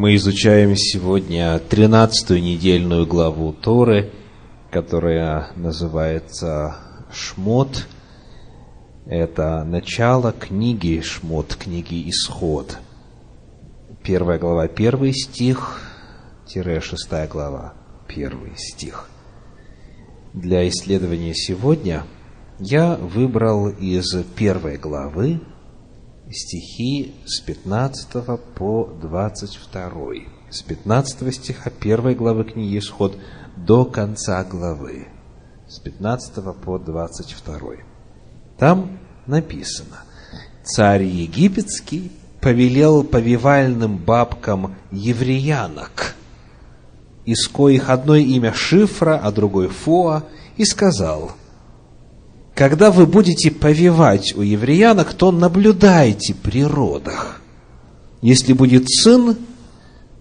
Мы изучаем сегодня тринадцатую недельную главу Торы, которая называется Шмот. Это начало книги Шмот, книги Исход. Первая глава, первый стих, тире шестая глава, первый стих. Для исследования сегодня я выбрал из первой главы стихи с 15 по 22. С 15 стиха первой главы книги Исход до конца главы. С 15 по 22. Там написано, «Царь египетский повелел повивальным бабкам евреянок, из коих одно имя Шифра, а другой Фоа, и сказал – когда вы будете повивать у евреянок, то наблюдайте при родах. Если будет сын,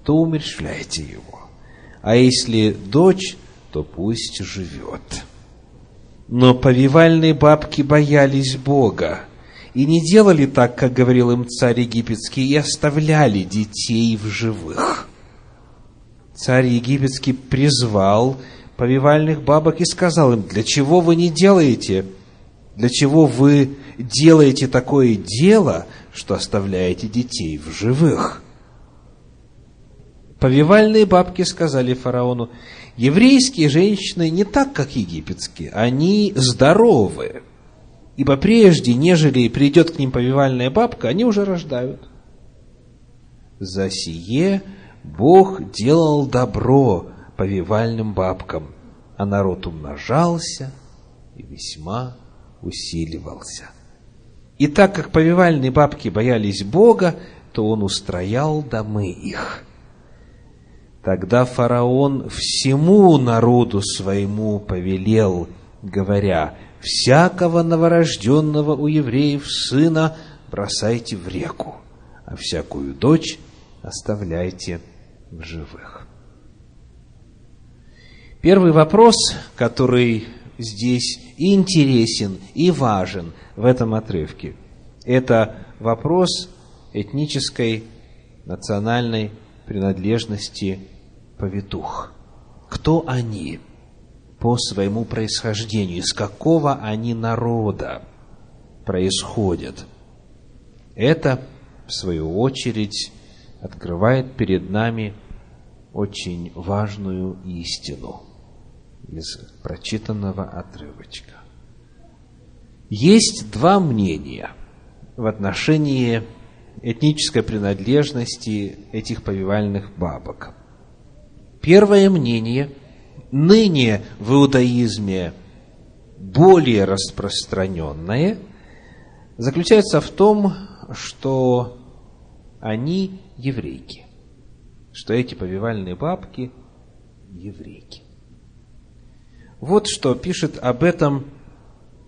то умерщвляйте его. А если дочь, то пусть живет. Но повивальные бабки боялись Бога и не делали так, как говорил им царь египетский, и оставляли детей в живых. Царь египетский призвал повивальных бабок и сказал им, для чего вы не делаете для чего вы делаете такое дело, что оставляете детей в живых? Повивальные бабки сказали фараону, еврейские женщины не так, как египетские, они здоровы, ибо прежде, нежели придет к ним повивальная бабка, они уже рождают. За сие Бог делал добро повивальным бабкам, а народ умножался и весьма усиливался. И так как повивальные бабки боялись Бога, то он устроял домы их. Тогда фараон всему народу своему повелел, говоря, «Всякого новорожденного у евреев сына бросайте в реку, а всякую дочь оставляйте в живых». Первый вопрос, который здесь интересен, и важен в этом отрывке. Это вопрос этнической, национальной принадлежности повитух. Кто они по своему происхождению, из какого они народа происходят? Это, в свою очередь, открывает перед нами очень важную истину – из прочитанного отрывочка. Есть два мнения в отношении этнической принадлежности этих повивальных бабок. Первое мнение, ныне в иудаизме более распространенное, заключается в том, что они еврейки, что эти повивальные бабки еврейки. Вот что пишет об этом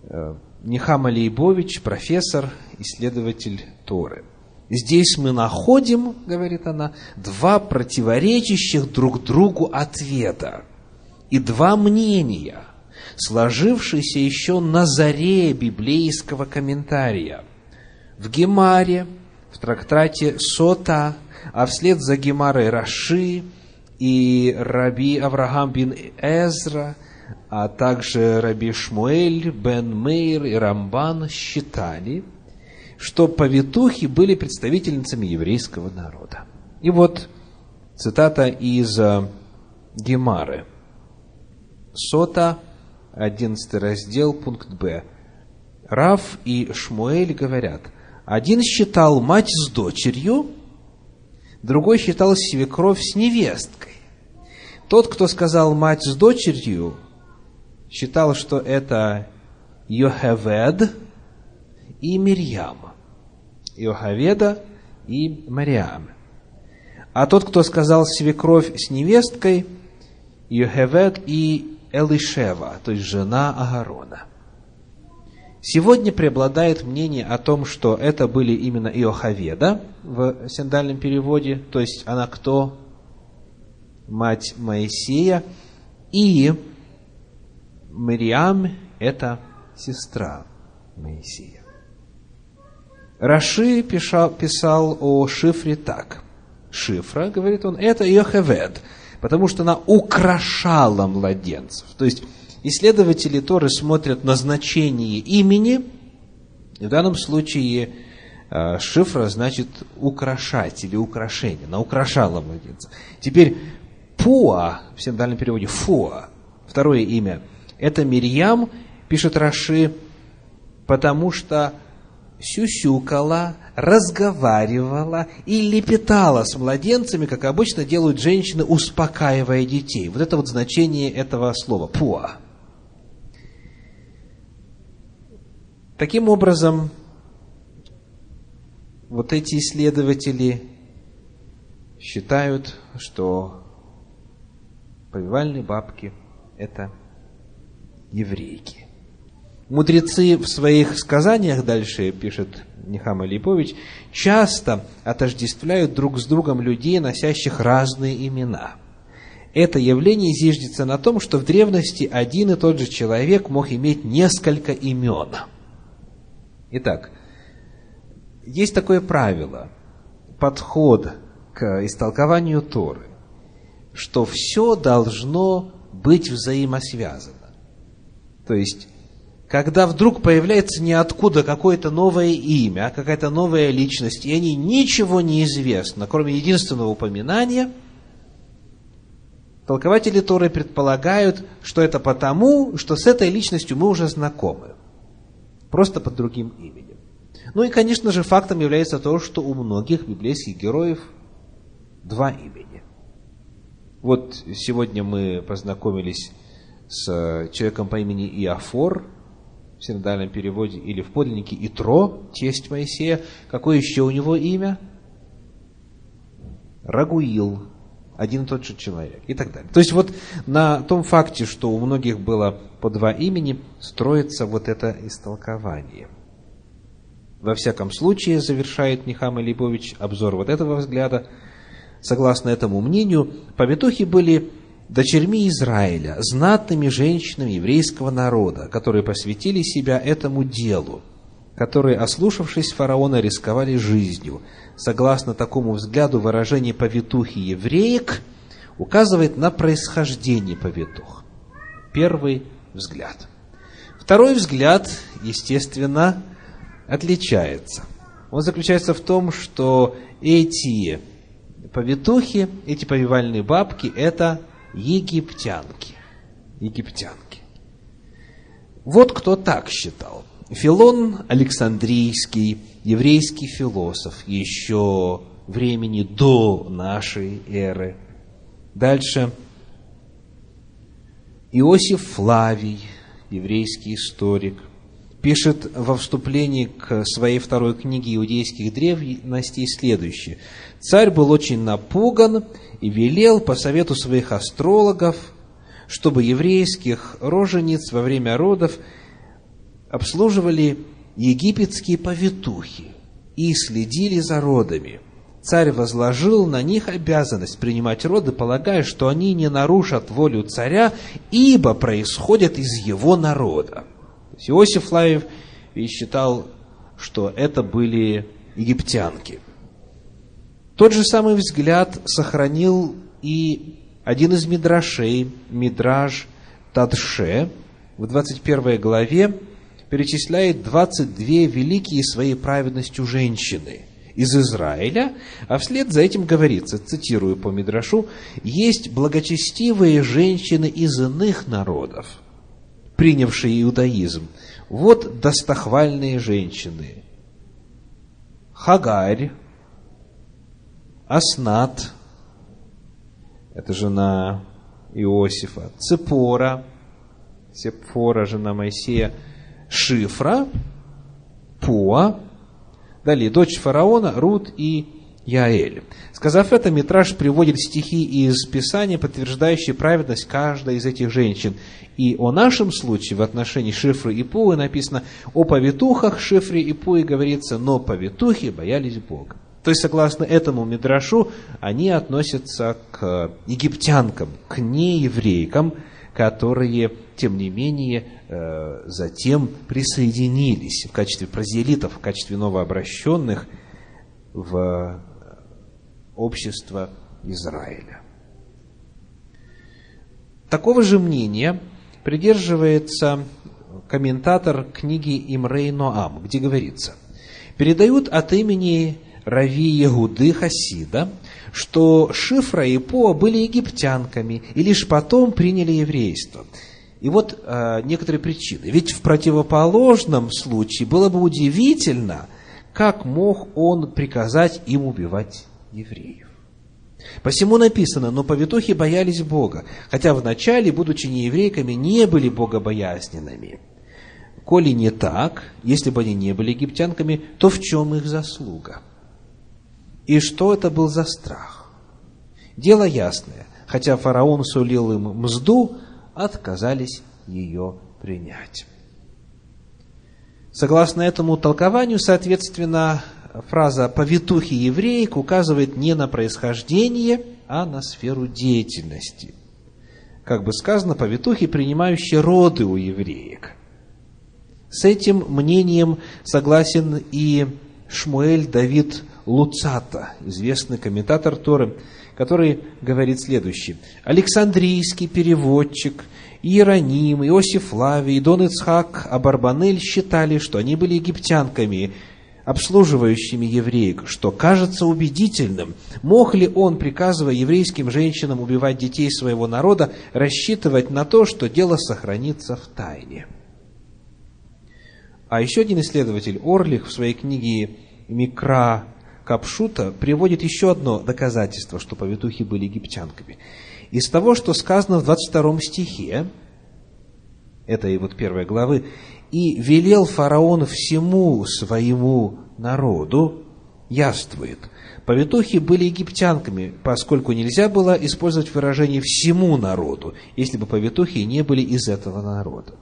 э, Нихама Лейбович, профессор, исследователь Торы. Здесь мы находим, говорит она, два противоречащих друг другу ответа и два мнения, сложившиеся еще на заре библейского комментария. В Гемаре, в трактате Сота, а вслед за Гемарой Раши и Раби Авраам бин Эзра – а также Раби Шмуэль, Бен Мейр и Рамбан считали, что повитухи были представительницами еврейского народа. И вот цитата из э, Гемары. Сота, 11 раздел, пункт Б. Раф и Шмуэль говорят, один считал мать с дочерью, другой считал свекровь с невесткой. Тот, кто сказал мать с дочерью, считал, что это Йохевед и Мирьям. Йохаведа и Мариам. А тот, кто сказал свекровь с невесткой, Йохевед и Элишева, то есть жена Агарона. Сегодня преобладает мнение о том, что это были именно Иохаведа в синдальном переводе, то есть она кто? Мать Моисея. И Мариам – это сестра Моисея. Раши писал, писал о Шифре так. Шифра, говорит он, это Йохевед, потому что она украшала младенцев. То есть, исследователи Торы смотрят на значение имени, в данном случае э, шифра значит украшать или украшение, она украшала младенца. Теперь Пуа, в синодальном переводе Фуа, второе имя, это Мирьям, пишет Раши, потому что сюсюкала, разговаривала и лепетала с младенцами, как обычно делают женщины, успокаивая детей. Вот это вот значение этого слова «пуа». Таким образом, вот эти исследователи считают, что повивальные бабки – это еврейки. Мудрецы в своих сказаниях, дальше пишет Нихам Алипович, часто отождествляют друг с другом людей, носящих разные имена. Это явление зиждется на том, что в древности один и тот же человек мог иметь несколько имен. Итак, есть такое правило, подход к истолкованию Торы, что все должно быть взаимосвязано. То есть, когда вдруг появляется ниоткуда какое-то новое имя, какая-то новая личность, и они ничего не известно, кроме единственного упоминания, толкователи Торы предполагают, что это потому, что с этой личностью мы уже знакомы, просто под другим именем. Ну и, конечно же, фактом является то, что у многих библейских героев два имени. Вот сегодня мы познакомились с человеком по имени Иофор, в синодальном переводе, или в подлиннике Итро, тесть Моисея. Какое еще у него имя? Рагуил, один и тот же человек, и так далее. То есть вот на том факте, что у многих было по два имени, строится вот это истолкование. Во всяком случае, завершает Нихам Либович обзор вот этого взгляда, согласно этому мнению, повитухи были дочерьми Израиля, знатными женщинами еврейского народа, которые посвятили себя этому делу, которые, ослушавшись фараона, рисковали жизнью. Согласно такому взгляду, выражение «повитухи евреек» указывает на происхождение повитух. Первый взгляд. Второй взгляд, естественно, отличается. Он заключается в том, что эти повитухи, эти повивальные бабки – это египтянки. Египтянки. Вот кто так считал. Филон Александрийский, еврейский философ, еще времени до нашей эры. Дальше Иосиф Флавий, еврейский историк, пишет во вступлении к своей второй книге иудейских древностей следующее. Царь был очень напуган и велел по совету своих астрологов, чтобы еврейских рожениц во время родов обслуживали египетские повитухи и следили за родами. Царь возложил на них обязанность принимать роды, полагая, что они не нарушат волю царя, ибо происходят из его народа. Иосиф Лаев считал, что это были египтянки – тот же самый взгляд сохранил и один из мидрашей, мидраж Тадше, в 21 главе перечисляет 22 великие своей праведностью женщины из Израиля, а вслед за этим говорится, цитирую по Мидрашу, «Есть благочестивые женщины из иных народов, принявшие иудаизм. Вот достохвальные женщины. Хагарь, Аснат, это жена Иосифа, Цепора, Сепфора, жена Моисея, Шифра, Пуа, далее дочь фараона, Рут и Яэль. Сказав это, Митраж приводит стихи из Писания, подтверждающие праведность каждой из этих женщин. И о нашем случае в отношении Шифры и Пуы написано, о повитухах Шифре и Пуи говорится, но повитухи боялись Бога. То есть, согласно этому мидрашу, они относятся к египтянкам, к нееврейкам, которые, тем не менее, э, затем присоединились в качестве прозелитов, в качестве новообращенных в общества Израиля. Такого же мнения придерживается комментатор книги Имрей Ноам, где говорится, передают от имени Рави Ягуды Хасида, что Шифра и По были египтянками и лишь потом приняли еврейство. И вот э, некоторые причины. Ведь в противоположном случае было бы удивительно, как мог он приказать им убивать евреев. Посему написано, но повитухи боялись Бога, хотя вначале, будучи нееврейками, не были богобоязненными. Коли не так, если бы они не были египтянками, то в чем их заслуга? И что это был за страх? Дело ясное, хотя фараон сулил им мзду, отказались ее принять. Согласно этому толкованию, соответственно, фраза «повитухи евреек» указывает не на происхождение, а на сферу деятельности. Как бы сказано, повитухи, принимающие роды у евреек. С этим мнением согласен и Шмуэль Давид Луцата, известный комментатор Торы, который говорит следующее. Александрийский переводчик Иероним, Иосиф Лавий, Дон Ицхак, Абарбанель считали, что они были египтянками, обслуживающими евреек, что кажется убедительным. Мог ли он, приказывая еврейским женщинам убивать детей своего народа, рассчитывать на то, что дело сохранится в тайне? А еще один исследователь, Орлих, в своей книге «Микра Капшута» приводит еще одно доказательство, что повитухи были египтянками. Из того, что сказано в 22 стихе, этой вот первой главы, и велел фараон всему своему народу, яствует. Повитухи были египтянками, поскольку нельзя было использовать выражение «всему народу», если бы повитухи не были из этого народа.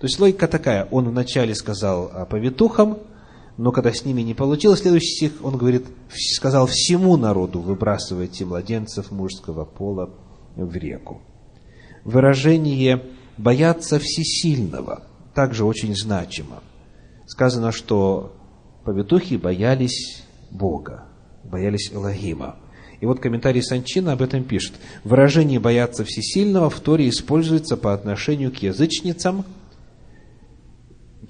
То есть логика такая, он вначале сказал повитухам, но когда с ними не получилось, следующий стих, он говорит, сказал всему народу, выбрасывайте младенцев мужского пола в реку. Выражение «бояться всесильного» также очень значимо. Сказано, что повитухи боялись Бога, боялись Элогима. И вот комментарий Санчина об этом пишет. Выражение «бояться всесильного» в Торе используется по отношению к язычницам,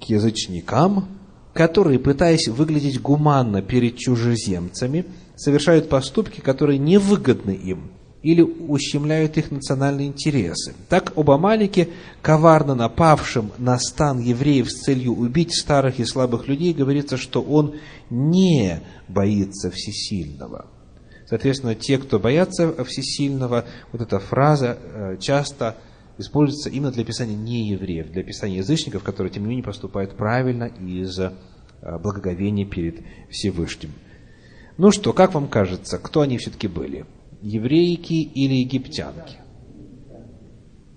к язычникам, которые, пытаясь выглядеть гуманно перед чужеземцами, совершают поступки, которые невыгодны им – или ущемляют их национальные интересы. Так об Амалике, коварно напавшем на стан евреев с целью убить старых и слабых людей, говорится, что он не боится всесильного. Соответственно, те, кто боятся всесильного, вот эта фраза э, часто используется именно для описания неевреев, для описания язычников, которые, тем не менее, поступают правильно из-за э, благоговения перед Всевышним. Ну что, как вам кажется, кто они все-таки были? Еврейки или египтянки?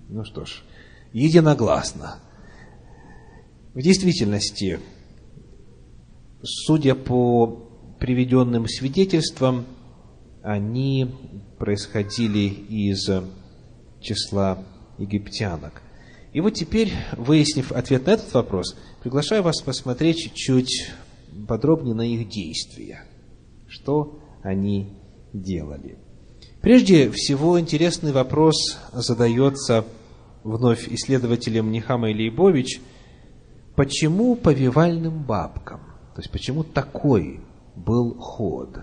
Ну что ж, единогласно. В действительности, судя по приведенным свидетельствам, они происходили из числа египтянок. И вот теперь, выяснив ответ на этот вопрос, приглашаю вас посмотреть чуть подробнее на их действия. Что они делали. Прежде всего, интересный вопрос задается вновь исследователем Нихама Лейбович, почему повивальным бабкам? То есть, почему такой был ход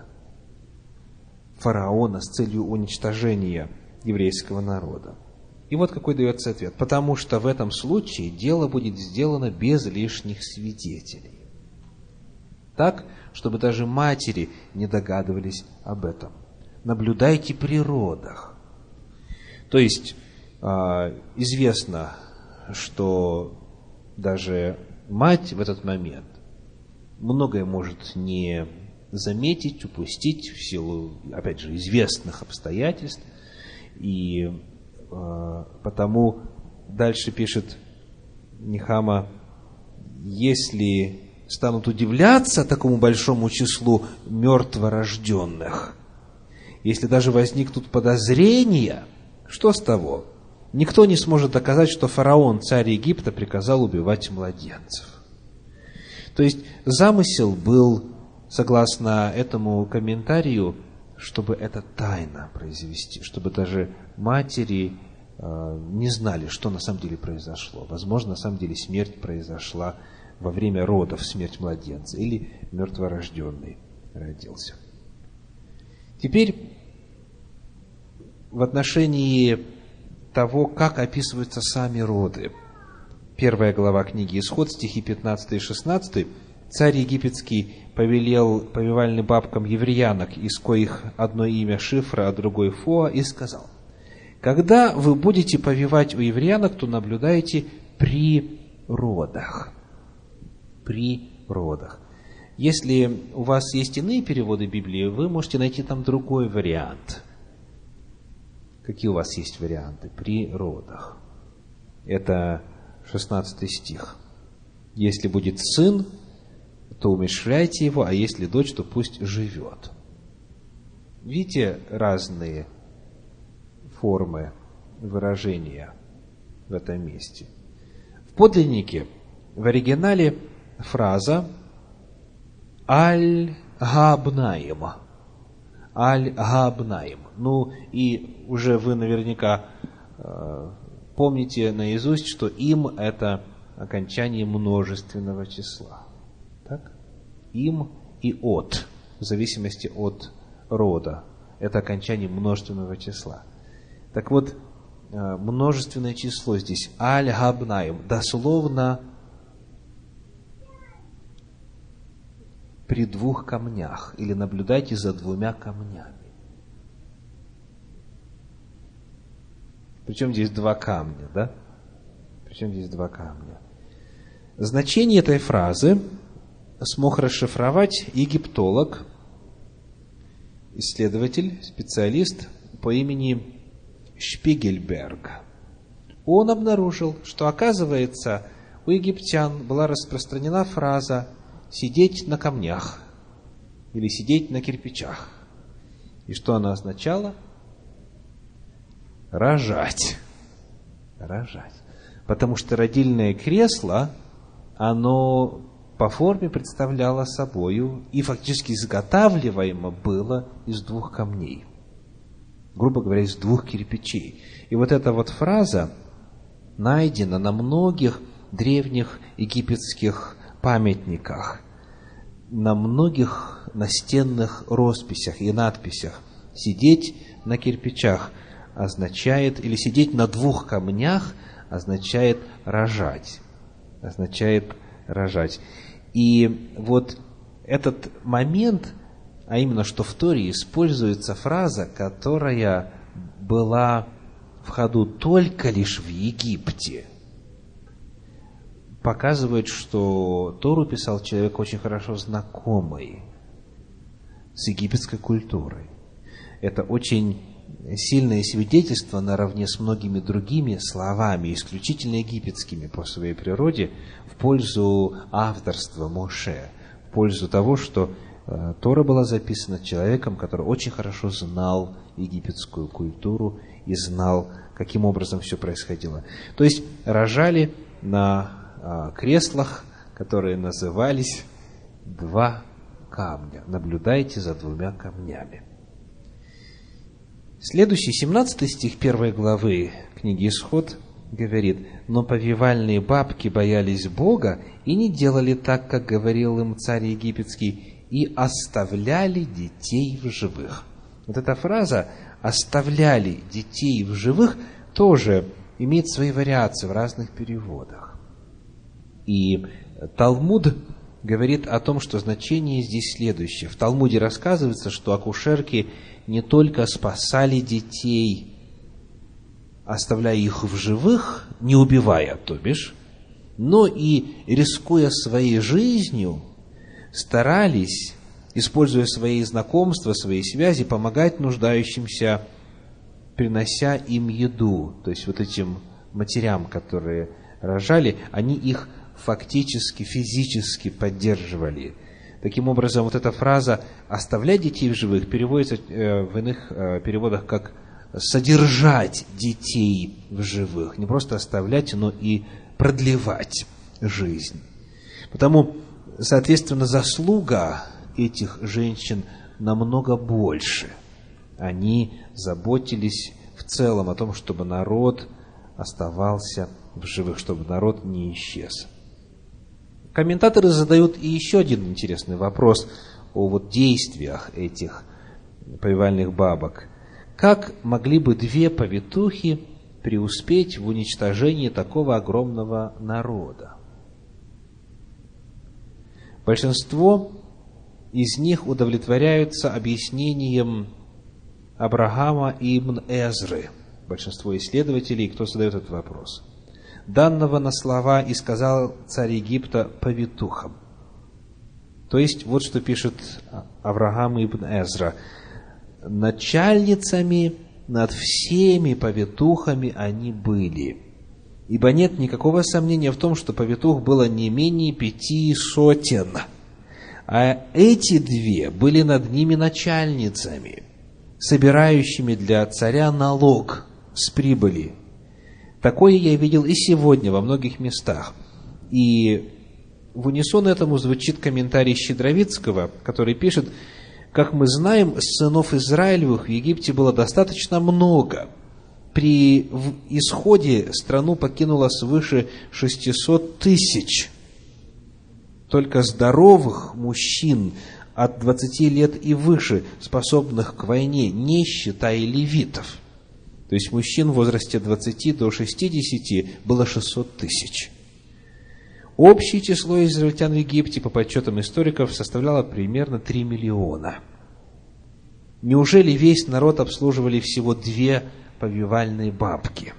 фараона с целью уничтожения еврейского народа? И вот какой дается ответ. Потому что в этом случае дело будет сделано без лишних свидетелей. Так, чтобы даже матери не догадывались об этом наблюдайте при родах. То есть а, известно, что даже мать в этот момент многое может не заметить, упустить в силу, опять же, известных обстоятельств. И э, потому дальше пишет Нихама, если станут удивляться такому большому числу мертворожденных, если даже возникнут подозрения, что с того? Никто не сможет доказать, что фараон, царь Египта, приказал убивать младенцев. То есть замысел был, согласно этому комментарию, чтобы это тайно произвести, чтобы даже матери э, не знали, что на самом деле произошло. Возможно, на самом деле смерть произошла во время родов, смерть младенца, или мертворожденный родился. Теперь в отношении того, как описываются сами роды. Первая глава книги Исход, стихи 15 и 16. Царь египетский повелел повивальным бабкам евреянок, из коих одно имя Шифра, а другое Фоа, и сказал, «Когда вы будете повивать у евреянок, то наблюдайте при родах». При родах. Если у вас есть иные переводы Библии, вы можете найти там другой вариант. Какие у вас есть варианты? При родах. Это 16 стих. Если будет сын, то умерщвляйте его, а если дочь, то пусть живет. Видите разные формы выражения в этом месте. В подлиннике, в оригинале фраза «Аль-Габнаим». Аль-Габнаим. Ну, и уже вы наверняка э, помните наизусть, что им это окончание множественного числа. Так? Им и от, в зависимости от рода. Это окончание множественного числа. Так вот, э, множественное число здесь аль-габнаим, дословно при двух камнях, или наблюдайте за двумя камнями. Причем здесь два камня, да? Причем здесь два камня. Значение этой фразы смог расшифровать египтолог, исследователь, специалист по имени Шпигельберг. Он обнаружил, что, оказывается, у египтян была распространена фраза «сидеть на камнях» или «сидеть на кирпичах». И что она означала? Рожать. Рожать. Потому что родильное кресло, оно по форме представляло собою и фактически изготавливаемо было из двух камней. Грубо говоря, из двух кирпичей. И вот эта вот фраза найдена на многих древних египетских памятниках, на многих настенных росписях и надписях. Сидеть на кирпичах означает, или сидеть на двух камнях означает рожать. Означает рожать. И вот этот момент, а именно, что в Торе используется фраза, которая была в ходу только лишь в Египте, показывает, что Тору писал человек очень хорошо знакомый с египетской культурой. Это очень сильное свидетельство наравне с многими другими словами, исключительно египетскими по своей природе, в пользу авторства Моше, в пользу того, что э, Тора была записана человеком, который очень хорошо знал египетскую культуру и знал, каким образом все происходило. То есть рожали на креслах, которые назывались два камня. Наблюдайте за двумя камнями. Следующий, 17 стих первой главы книги Исход говорит, «Но повивальные бабки боялись Бога и не делали так, как говорил им царь египетский, и оставляли детей в живых». Вот эта фраза «оставляли детей в живых» тоже имеет свои вариации в разных переводах. И Талмуд говорит о том, что значение здесь следующее. В Талмуде рассказывается, что акушерки не только спасали детей, оставляя их в живых, не убивая, то бишь, но и, рискуя своей жизнью, старались, используя свои знакомства, свои связи, помогать нуждающимся, принося им еду. То есть вот этим матерям, которые рожали, они их фактически, физически поддерживали – Таким образом, вот эта фраза «оставлять детей в живых» переводится э, в иных э, переводах как «содержать детей в живых». Не просто оставлять, но и продлевать жизнь. Потому, соответственно, заслуга этих женщин намного больше, они заботились в целом о том, чтобы народ оставался в живых, чтобы народ не исчез. Комментаторы задают и еще один интересный вопрос о вот действиях этих повивальных бабок. Как могли бы две повитухи преуспеть в уничтожении такого огромного народа? Большинство из них удовлетворяются объяснением Абрахама ибн Эзры. Большинство исследователей, кто задает этот вопрос. Данного на слова и сказал царь Египта повитухам. То есть, вот что пишет Авраам ибн Эзра. Начальницами над всеми повитухами они были. Ибо нет никакого сомнения в том, что повитух было не менее пяти сотен. А эти две были над ними начальницами, собирающими для царя налог с прибыли. Такое я видел и сегодня во многих местах. И в унисон этому звучит комментарий Щедровицкого, который пишет, как мы знаем, сынов Израилевых в Египте было достаточно много. При исходе страну покинуло свыше 600 тысяч. Только здоровых мужчин от 20 лет и выше, способных к войне, не считая левитов. То есть мужчин в возрасте 20 до 60 было 600 тысяч. Общее число израильтян в Египте, по подсчетам историков, составляло примерно 3 миллиона. Неужели весь народ обслуживали всего две повивальные бабки?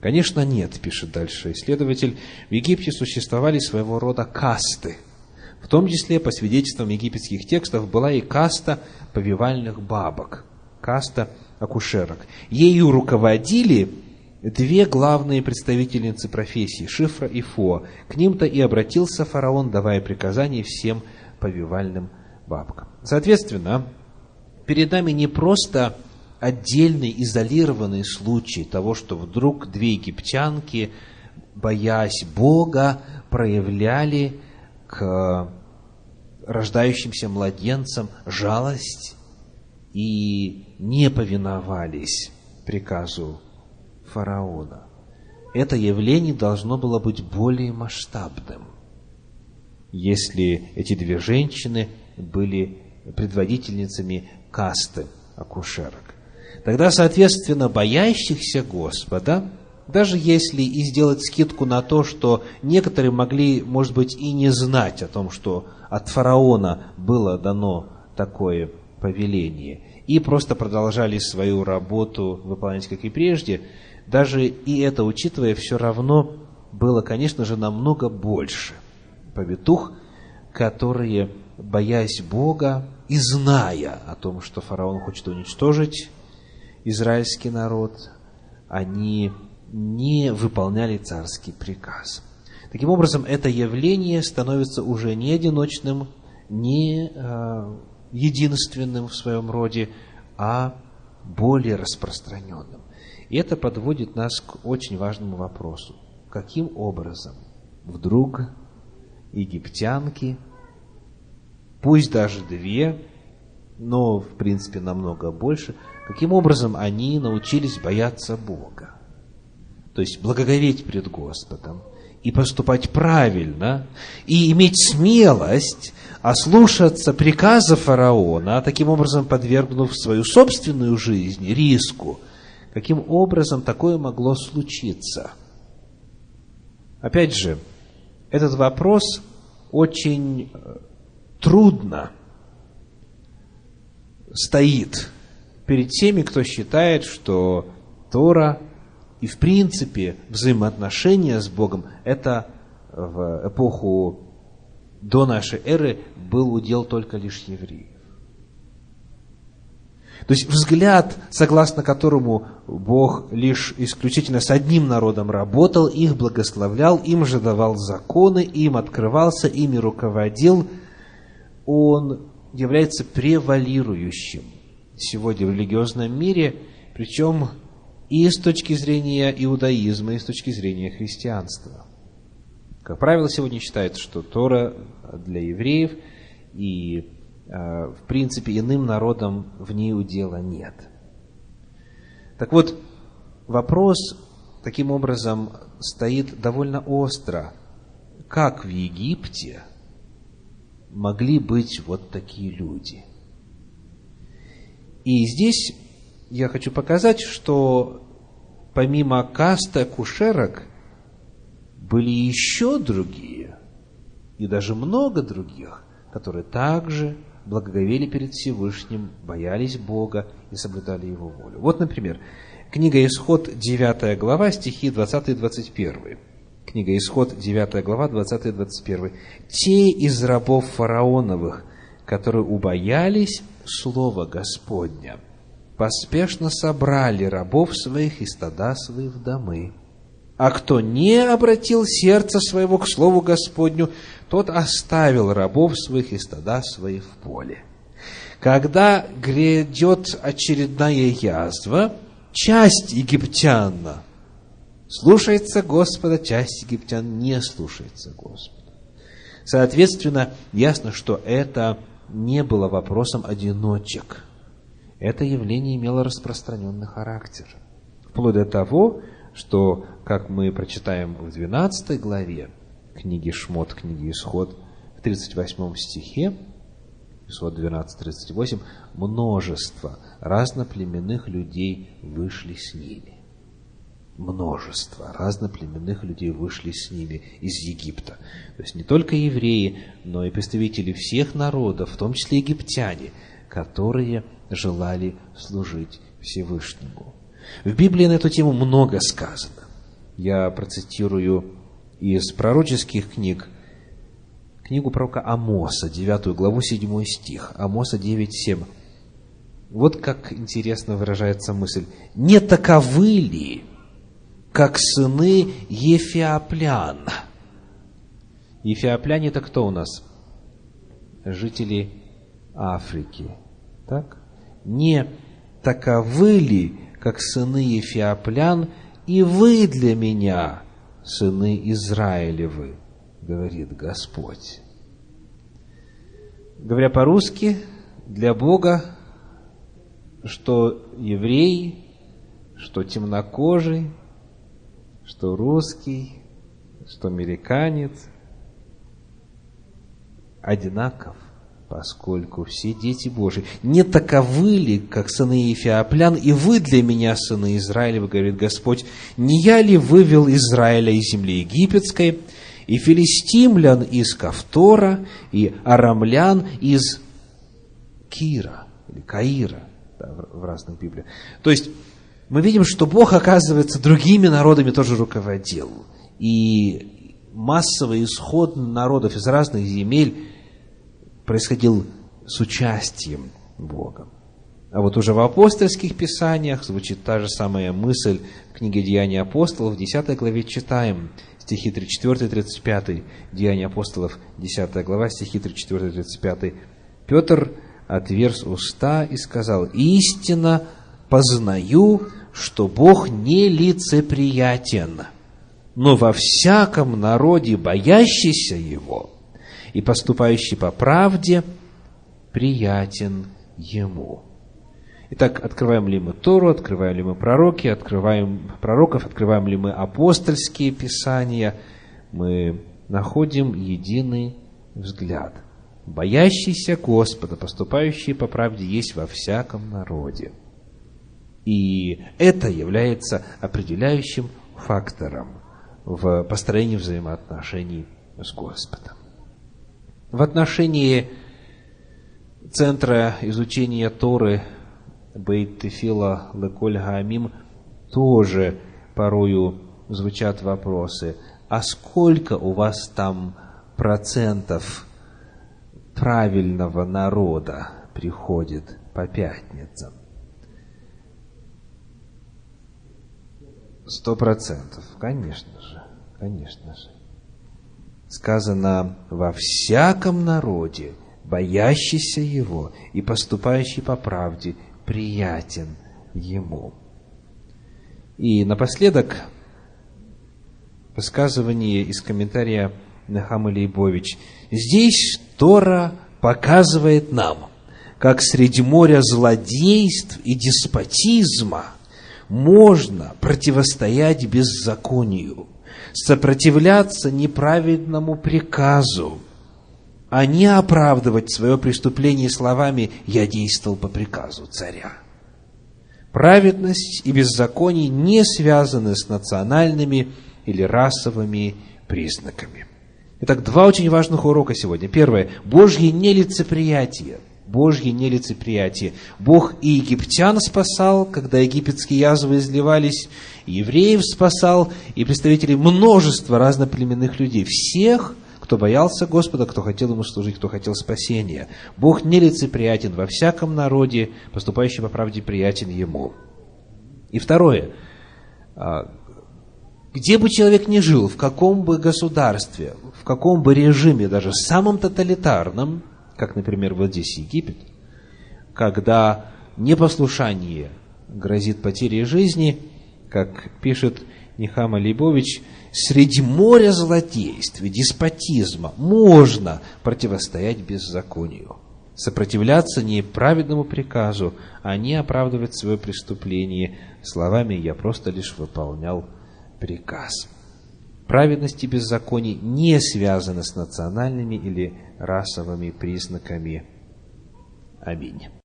Конечно, нет, пишет дальше исследователь. В Египте существовали своего рода касты. В том числе, по свидетельствам египетских текстов, была и каста повивальных бабок, каста акушерок. Ею руководили две главные представительницы профессии, Шифра и Фо. К ним-то и обратился фараон, давая приказания всем повивальным бабкам. Соответственно, перед нами не просто отдельный, изолированный случай того, что вдруг две египтянки, боясь Бога, проявляли к рождающимся младенцам жалость и не повиновались приказу фараона. Это явление должно было быть более масштабным, если эти две женщины были предводительницами касты акушерок. Тогда, соответственно, боящихся Господа, даже если и сделать скидку на то, что некоторые могли, может быть, и не знать о том, что от фараона было дано такое повеление, и просто продолжали свою работу выполнять, как и прежде, даже и это учитывая, все равно было, конечно же, намного больше повитух, которые, боясь Бога и зная о том, что фараон хочет уничтожить израильский народ, они не выполняли царский приказ. Таким образом, это явление становится уже не одиночным, не э, единственным в своем роде, а более распространенным. И это подводит нас к очень важному вопросу. Каким образом вдруг египтянки, пусть даже две, но в принципе намного больше, каким образом они научились бояться Бога? То есть благоговеть пред Господом и поступать правильно, и иметь смелость ослушаться приказа фараона, таким образом подвергнув свою собственную жизнь риску – Каким образом такое могло случиться? Опять же, этот вопрос очень э, трудно стоит перед теми, кто считает, что Тора и в принципе взаимоотношения с Богом это в эпоху до нашей эры был удел только лишь евреев. То есть взгляд, согласно которому Бог лишь исключительно с одним народом работал, их благословлял, им же давал законы, им открывался, ими руководил, он является превалирующим сегодня в религиозном мире, причем и с точки зрения иудаизма, и с точки зрения христианства. Как правило, сегодня считается, что Тора для евреев и в принципе, иным народам в ней удела нет. Так вот, вопрос таким образом стоит довольно остро. Как в Египте могли быть вот такие люди? И здесь я хочу показать, что помимо каста кушерок были еще другие, и даже много других, которые также благоговели перед Всевышним, боялись Бога и соблюдали Его волю. Вот, например, книга Исход, 9 глава, стихи 20 и 21. Книга Исход, 9 глава, 20 и 21. «Те из рабов фараоновых, которые убоялись Слова Господня, поспешно собрали рабов своих и стада своих в домы. А кто не обратил сердце своего к Слову Господню, тот оставил рабов своих и стада своих в поле. Когда грядет очередная язва, часть египтян слушается Господа, часть египтян не слушается Господа. Соответственно, ясно, что это не было вопросом одиночек – это явление имело распространенный характер. Вплоть до того, что, как мы прочитаем в 12 главе книги Шмот, книги Исход, в 38 стихе, Исход 12.38, множество разноплеменных людей вышли с ними. Множество разноплеменных людей вышли с ними из Египта. То есть не только евреи, но и представители всех народов, в том числе египтяне, которые желали служить Всевышнему. В Библии на эту тему много сказано. Я процитирую из пророческих книг книгу пророка Амоса, 9 главу, 7 стих. Амоса 9, 7. Вот как интересно выражается мысль. «Не таковы ли, как сыны Ефиоплян?» Ефиопляне это кто у нас? Жители Африки. Так? Не таковы ли, как сыны Ефиоплян, и вы для меня, сыны Израилевы, говорит Господь. Говоря по-русски, для Бога, что еврей, что темнокожий, что русский, что американец, одинаков – поскольку все дети Божии не таковы ли, как сыны Ефиоплян, и вы для меня, сыны Израилева, говорит Господь, не я ли вывел Израиля из земли египетской, и филистимлян из Кавтора, и арамлян из Кира, или Каира, да, в разных Библиях. То есть, мы видим, что Бог, оказывается, другими народами тоже руководил. И массовый исход народов из разных земель происходил с участием Бога. А вот уже в апостольских писаниях звучит та же самая мысль в книге «Деяния апостолов», в 10 главе читаем стихи 34 и 35, «Деяния апостолов», 10 глава, стихи 34 и 35. Петр отверз уста и сказал, «Истинно познаю, что Бог не лицеприятен, но во всяком народе, боящийся Его, и поступающий по правде приятен ему. Итак, открываем ли мы Тору, открываем ли мы пророки, открываем пророков, открываем ли мы апостольские писания, мы находим единый взгляд. Боящийся Господа, поступающий по правде, есть во всяком народе. И это является определяющим фактором в построении взаимоотношений с Господом. В отношении Центра изучения Торы Бейт Тефила Леколь Гаамим тоже порою звучат вопросы. А сколько у вас там процентов правильного народа приходит по пятницам? Сто процентов, конечно же, конечно же сказано «во всяком народе, боящийся Его и поступающий по правде, приятен Ему». И напоследок высказывание из комментария Нахама Лейбович. Здесь Тора показывает нам, как среди моря злодейств и деспотизма можно противостоять беззаконию, сопротивляться неправедному приказу, а не оправдывать свое преступление словами «я действовал по приказу царя». Праведность и беззаконие не связаны с национальными или расовыми признаками. Итак, два очень важных урока сегодня. Первое. Божье нелицеприятие. Божье нелицеприятие. Бог и египтян спасал, когда египетские язвы изливались, и евреев спасал, и представителей множества разноплеменных людей. Всех, кто боялся Господа, кто хотел Ему служить, кто хотел спасения. Бог нелицеприятен во всяком народе, поступающий по правде приятен Ему. И второе. А, где бы человек ни жил, в каком бы государстве, в каком бы режиме, даже самом тоталитарном, как, например, вот здесь Египет, когда непослушание грозит потерей жизни, как пишет Нихама Лейбович, среди моря злодейств и деспотизма можно противостоять беззаконию, сопротивляться неправедному приказу, а не оправдывать свое преступление словами «я просто лишь выполнял приказ. Праведность и беззаконие не связаны с национальными или расовыми признаками. Аминь.